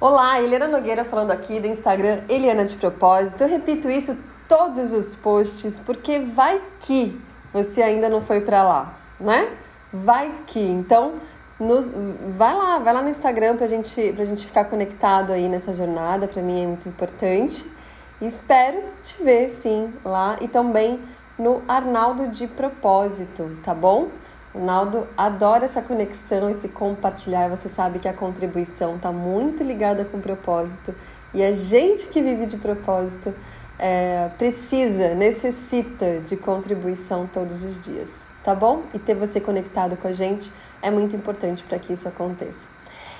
Olá, Eliana Nogueira falando aqui do Instagram Eliana de Propósito. Eu repito isso todos os posts porque vai que você ainda não foi para lá, né? Vai que. Então, nos, vai lá, vai lá no Instagram pra gente, pra gente ficar conectado aí nessa jornada, para mim é muito importante. E espero te ver sim lá e também no Arnaldo de Propósito, tá bom? O Naldo adora essa conexão, esse compartilhar. Você sabe que a contribuição está muito ligada com o propósito e a gente que vive de propósito é, precisa, necessita de contribuição todos os dias, tá bom? E ter você conectado com a gente é muito importante para que isso aconteça.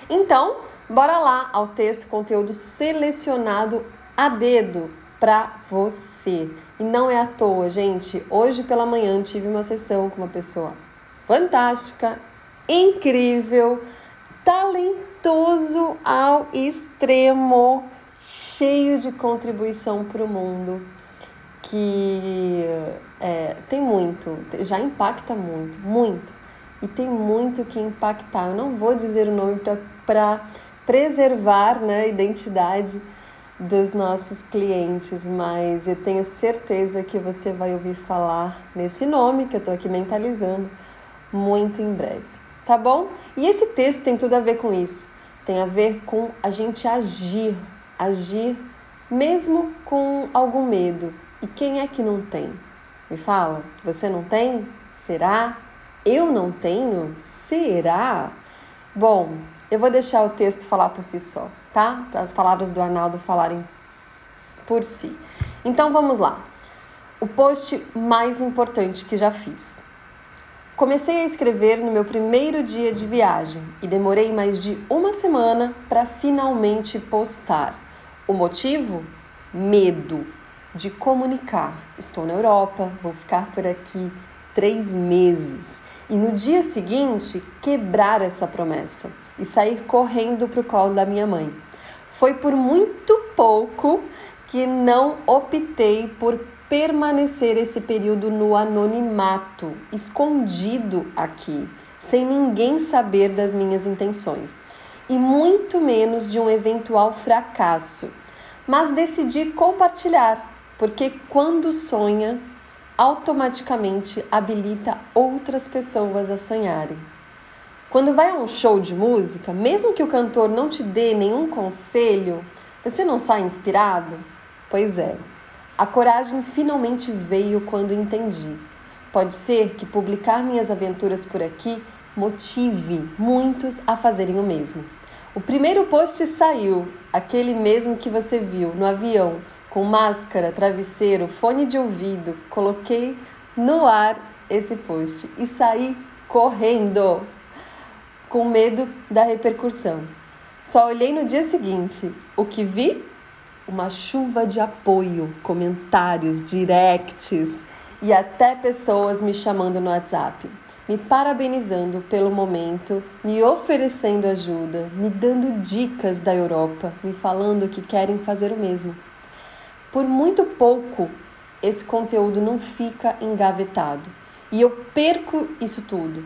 Então, bora lá ao texto, conteúdo selecionado a dedo para você. E não é à toa, gente. Hoje pela manhã tive uma sessão com uma pessoa fantástica, incrível, talentoso ao extremo, cheio de contribuição para o mundo, que é, tem muito, já impacta muito, muito, e tem muito que impactar. Eu não vou dizer o nome para preservar né, a identidade dos nossos clientes, mas eu tenho certeza que você vai ouvir falar nesse nome que eu estou aqui mentalizando muito em breve, tá bom? E esse texto tem tudo a ver com isso. Tem a ver com a gente agir, agir mesmo com algum medo. E quem é que não tem? Me fala, você não tem? Será? Eu não tenho? Será? Bom, eu vou deixar o texto falar por si só, tá? As palavras do Arnaldo falarem por si. Então vamos lá. O post mais importante que já fiz. Comecei a escrever no meu primeiro dia de viagem e demorei mais de uma semana para finalmente postar. O motivo? Medo de comunicar. Estou na Europa, vou ficar por aqui três meses e no dia seguinte quebrar essa promessa e sair correndo para o colo da minha mãe. Foi por muito pouco que não optei por permanecer esse período no anonimato, escondido aqui, sem ninguém saber das minhas intenções, e muito menos de um eventual fracasso. Mas decidi compartilhar, porque quando sonha, automaticamente habilita outras pessoas a sonharem. Quando vai a um show de música, mesmo que o cantor não te dê nenhum conselho, você não sai inspirado? Pois é, a coragem finalmente veio quando entendi. Pode ser que publicar minhas aventuras por aqui motive muitos a fazerem o mesmo. O primeiro post saiu, aquele mesmo que você viu no avião, com máscara, travesseiro, fone de ouvido. Coloquei no ar esse post e saí correndo, com medo da repercussão. Só olhei no dia seguinte. O que vi? Uma chuva de apoio, comentários, directs e até pessoas me chamando no WhatsApp, me parabenizando pelo momento, me oferecendo ajuda, me dando dicas da Europa, me falando que querem fazer o mesmo. Por muito pouco, esse conteúdo não fica engavetado e eu perco isso tudo.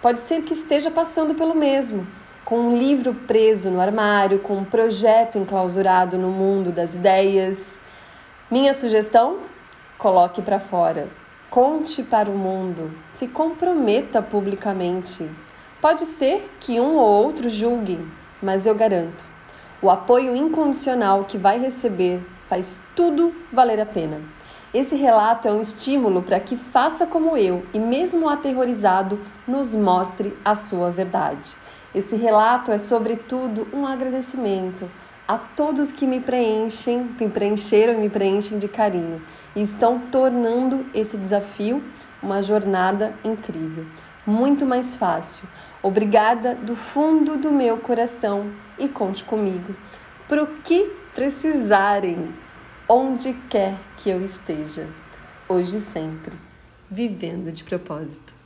Pode ser que esteja passando pelo mesmo com um livro preso no armário, com um projeto enclausurado no mundo das ideias. Minha sugestão? Coloque para fora. Conte para o mundo. Se comprometa publicamente. Pode ser que um ou outro julguem, mas eu garanto: o apoio incondicional que vai receber faz tudo valer a pena. Esse relato é um estímulo para que faça como eu e, mesmo aterrorizado, nos mostre a sua verdade. Esse relato é, sobretudo, um agradecimento a todos que me preenchem, me preencheram e me preenchem de carinho e estão tornando esse desafio uma jornada incrível, muito mais fácil. Obrigada do fundo do meu coração e conte comigo para o que precisarem, onde quer que eu esteja, hoje e sempre, vivendo de propósito.